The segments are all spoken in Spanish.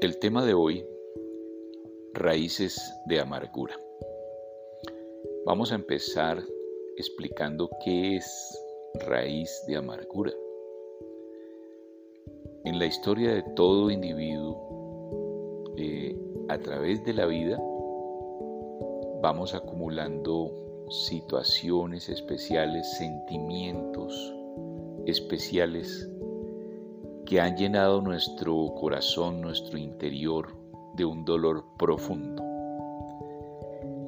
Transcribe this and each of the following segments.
El tema de hoy, raíces de amargura. Vamos a empezar explicando qué es raíz de amargura. En la historia de todo individuo, eh, a través de la vida, vamos acumulando situaciones especiales, sentimientos especiales que han llenado nuestro corazón, nuestro interior de un dolor profundo.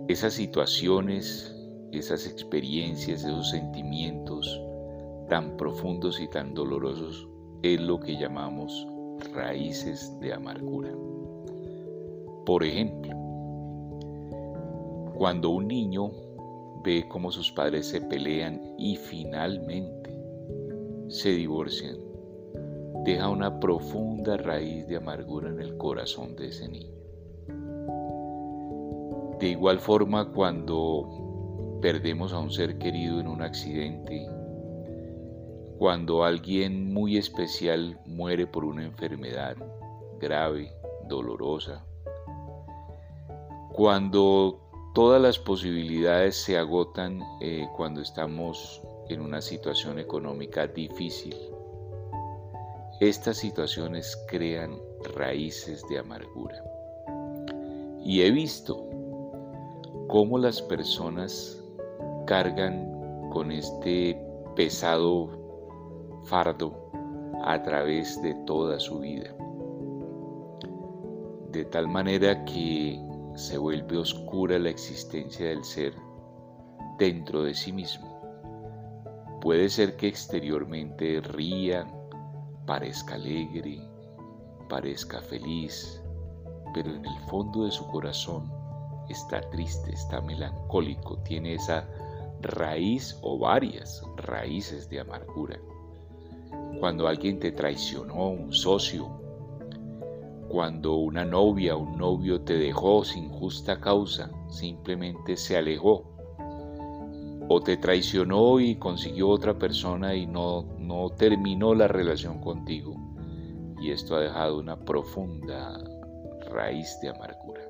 Esas situaciones, esas experiencias, esos sentimientos tan profundos y tan dolorosos es lo que llamamos raíces de amargura. Por ejemplo, cuando un niño ve cómo sus padres se pelean y finalmente se divorcian, deja una profunda raíz de amargura en el corazón de ese niño. De igual forma, cuando perdemos a un ser querido en un accidente, cuando alguien muy especial muere por una enfermedad grave, dolorosa, cuando todas las posibilidades se agotan eh, cuando estamos en una situación económica difícil, estas situaciones crean raíces de amargura. Y he visto cómo las personas cargan con este pesado fardo a través de toda su vida. De tal manera que se vuelve oscura la existencia del ser dentro de sí mismo. Puede ser que exteriormente ría, parezca alegre, parezca feliz, pero en el fondo de su corazón está triste, está melancólico, tiene esa raíz o varias raíces de amargura. Cuando alguien te traicionó, un socio, cuando una novia o un novio te dejó sin justa causa, simplemente se alejó, o te traicionó y consiguió otra persona y no, no terminó la relación contigo. Y esto ha dejado una profunda raíz de amargura.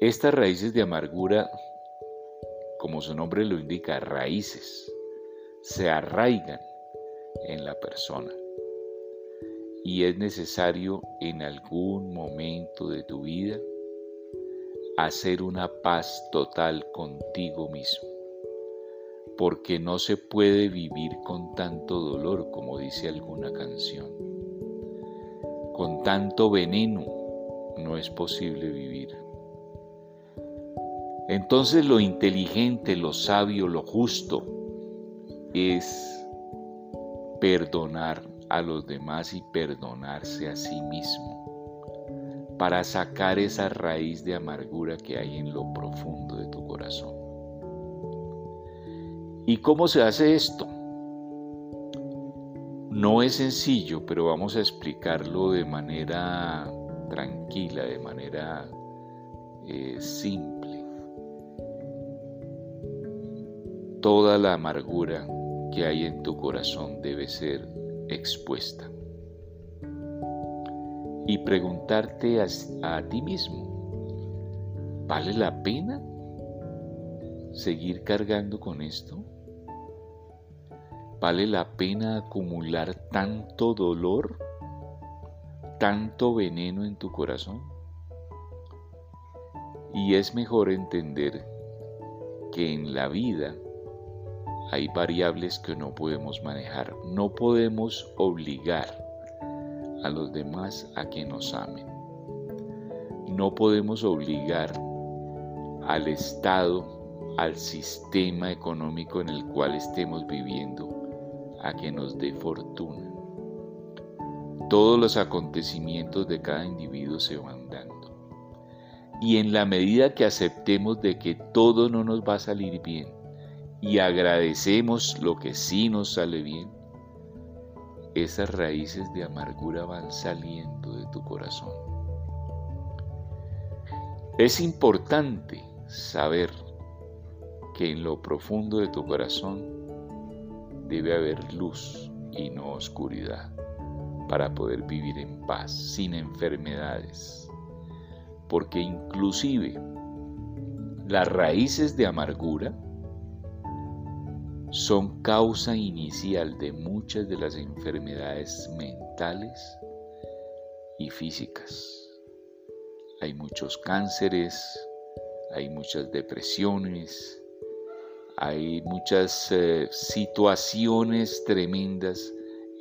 Estas raíces de amargura, como su nombre lo indica, raíces, se arraigan en la persona. Y es necesario en algún momento de tu vida hacer una paz total contigo mismo, porque no se puede vivir con tanto dolor como dice alguna canción. Con tanto veneno no es posible vivir. Entonces lo inteligente, lo sabio, lo justo es perdonar a los demás y perdonarse a sí mismo para sacar esa raíz de amargura que hay en lo profundo de tu corazón. ¿Y cómo se hace esto? No es sencillo, pero vamos a explicarlo de manera tranquila, de manera eh, simple. Toda la amargura que hay en tu corazón debe ser expuesta y preguntarte a, ti mismo, ¿vale la pena seguir cargando con esto? ¿Vale la pena acumular tanto dolor, tanto veneno en tu corazón? Y es mejor entender que en la vida hay variables que no podemos manejar. No podemos obligar a los demás a que nos amen. No podemos obligar al Estado, al sistema económico en el cual estemos viviendo, a que nos dé fortuna. Todos los acontecimientos de cada individuo se van dando. Y en la medida que aceptemos de que todo no nos va a salir bien y agradecemos lo que sí nos sale bien, esas raíces de amargura van saliendo de tu corazón. Es importante saber que en lo profundo de tu corazón debe haber luz y no oscuridad para poder vivir en paz, sin enfermedades. Porque inclusive las raíces de amargura son causa inicial de muchas de las enfermedades mentales y físicas. Hay muchos cánceres, hay muchas depresiones, hay muchas eh, situaciones tremendas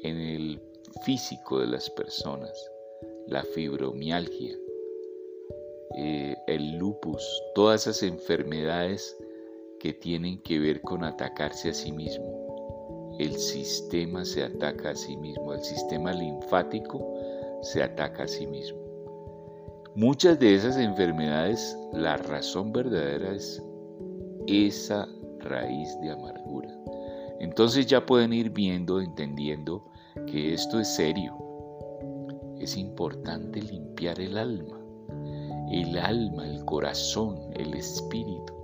en el físico de las personas, la fibromialgia, eh, el lupus, todas esas enfermedades que tienen que ver con atacarse a sí mismo. El sistema se ataca a sí mismo, el sistema linfático se ataca a sí mismo. Muchas de esas enfermedades, la razón verdadera es esa raíz de amargura. Entonces ya pueden ir viendo, entendiendo que esto es serio. Es importante limpiar el alma. El alma, el corazón, el espíritu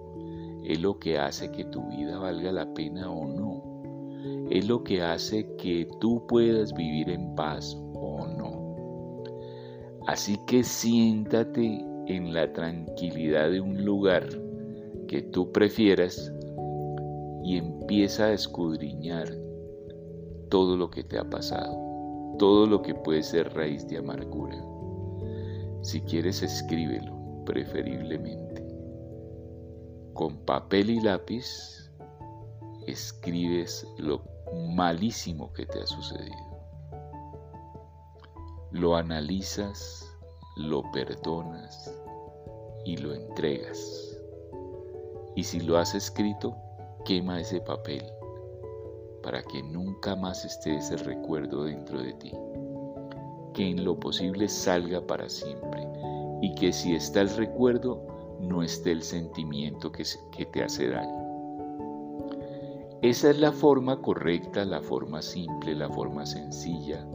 es lo que hace que tu vida valga la pena o no. Es lo que hace que tú puedas vivir en paz o no. Así que siéntate en la tranquilidad de un lugar que tú prefieras y empieza a escudriñar todo lo que te ha pasado, todo lo que puede ser raíz de amargura. Si quieres, escríbelo, preferiblemente con papel y lápiz escribes lo malísimo que te ha sucedido. Lo analizas, lo perdonas y lo entregas. Y si lo has escrito, quema ese papel para que nunca más esté ese recuerdo dentro de ti. Que en lo posible salga para siempre y que si está el recuerdo, no esté el sentimiento que, que te hace daño. Esa es la forma correcta, la forma simple, la forma sencilla.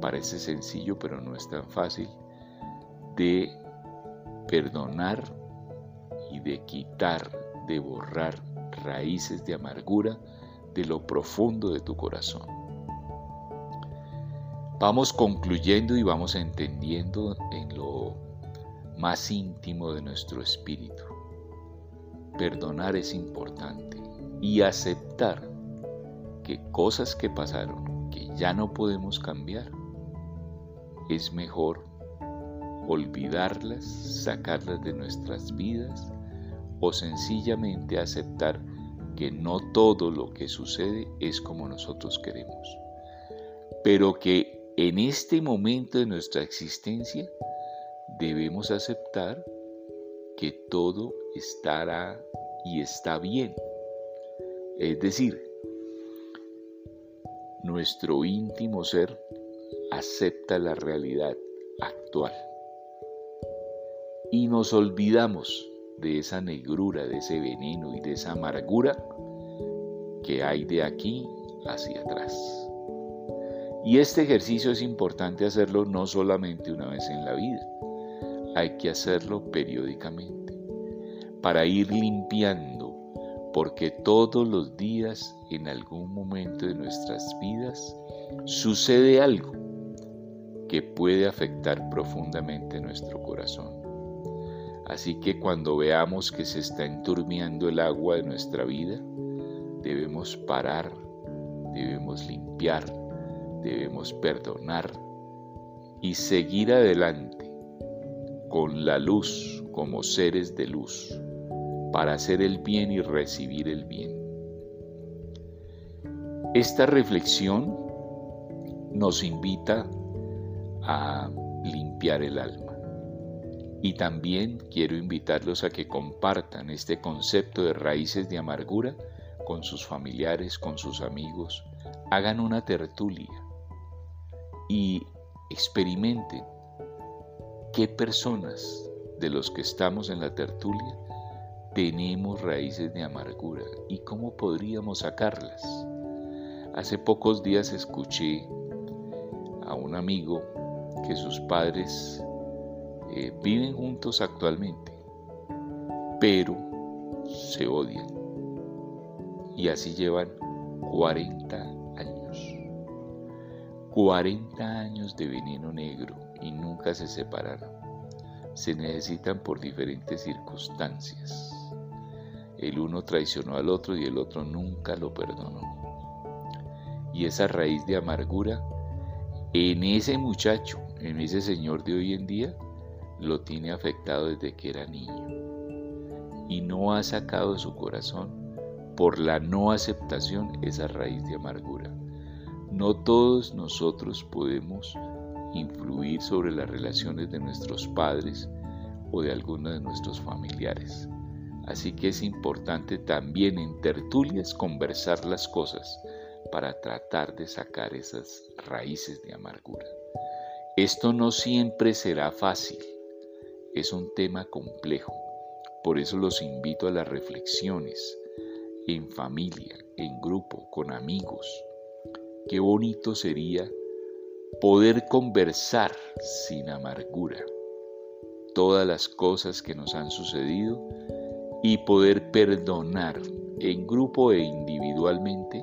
Parece sencillo, pero no es tan fácil de perdonar y de quitar, de borrar raíces de amargura de lo profundo de tu corazón. Vamos concluyendo y vamos entendiendo en lo más íntimo de nuestro espíritu. Perdonar es importante y aceptar que cosas que pasaron, que ya no podemos cambiar, es mejor olvidarlas, sacarlas de nuestras vidas o sencillamente aceptar que no todo lo que sucede es como nosotros queremos, pero que en este momento de nuestra existencia debemos aceptar que todo estará y está bien. Es decir, nuestro íntimo ser acepta la realidad actual y nos olvidamos de esa negrura, de ese veneno y de esa amargura que hay de aquí hacia atrás. Y este ejercicio es importante hacerlo no solamente una vez en la vida, hay que hacerlo periódicamente para ir limpiando, porque todos los días en algún momento de nuestras vidas sucede algo que puede afectar profundamente nuestro corazón. Así que cuando veamos que se está enturbiando el agua de nuestra vida, debemos parar, debemos limpiar, debemos perdonar y seguir adelante con la luz como seres de luz, para hacer el bien y recibir el bien. Esta reflexión nos invita a limpiar el alma. Y también quiero invitarlos a que compartan este concepto de raíces de amargura con sus familiares, con sus amigos. Hagan una tertulia y experimenten ¿Qué personas de los que estamos en la tertulia tenemos raíces de amargura y cómo podríamos sacarlas? Hace pocos días escuché a un amigo que sus padres viven juntos actualmente, pero se odian. Y así llevan 40 40 años de veneno negro y nunca se separaron. Se necesitan por diferentes circunstancias. El uno traicionó al otro y el otro nunca lo perdonó. Y esa raíz de amargura en ese muchacho, en ese señor de hoy en día, lo tiene afectado desde que era niño. Y no ha sacado su corazón por la no aceptación esa raíz de amargura. No todos nosotros podemos influir sobre las relaciones de nuestros padres o de algunos de nuestros familiares. Así que es importante también en tertulias conversar las cosas para tratar de sacar esas raíces de amargura. Esto no siempre será fácil, es un tema complejo, por eso los invito a las reflexiones en familia, en grupo, con amigos. Qué bonito sería poder conversar sin amargura todas las cosas que nos han sucedido y poder perdonar en grupo e individualmente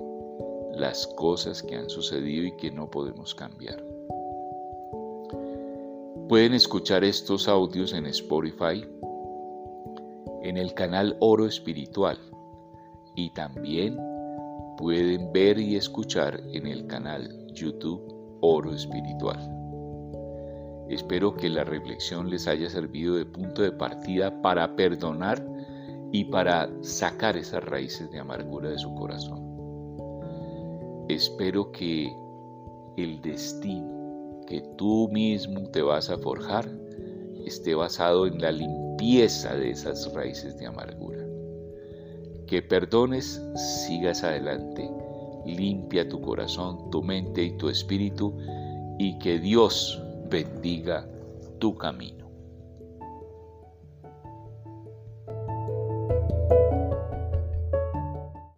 las cosas que han sucedido y que no podemos cambiar. Pueden escuchar estos audios en Spotify, en el canal Oro Espiritual y también pueden ver y escuchar en el canal YouTube Oro Espiritual. Espero que la reflexión les haya servido de punto de partida para perdonar y para sacar esas raíces de amargura de su corazón. Espero que el destino que tú mismo te vas a forjar esté basado en la limpieza de esas raíces de amargura. Que perdones, sigas adelante, limpia tu corazón, tu mente y tu espíritu y que Dios bendiga tu camino.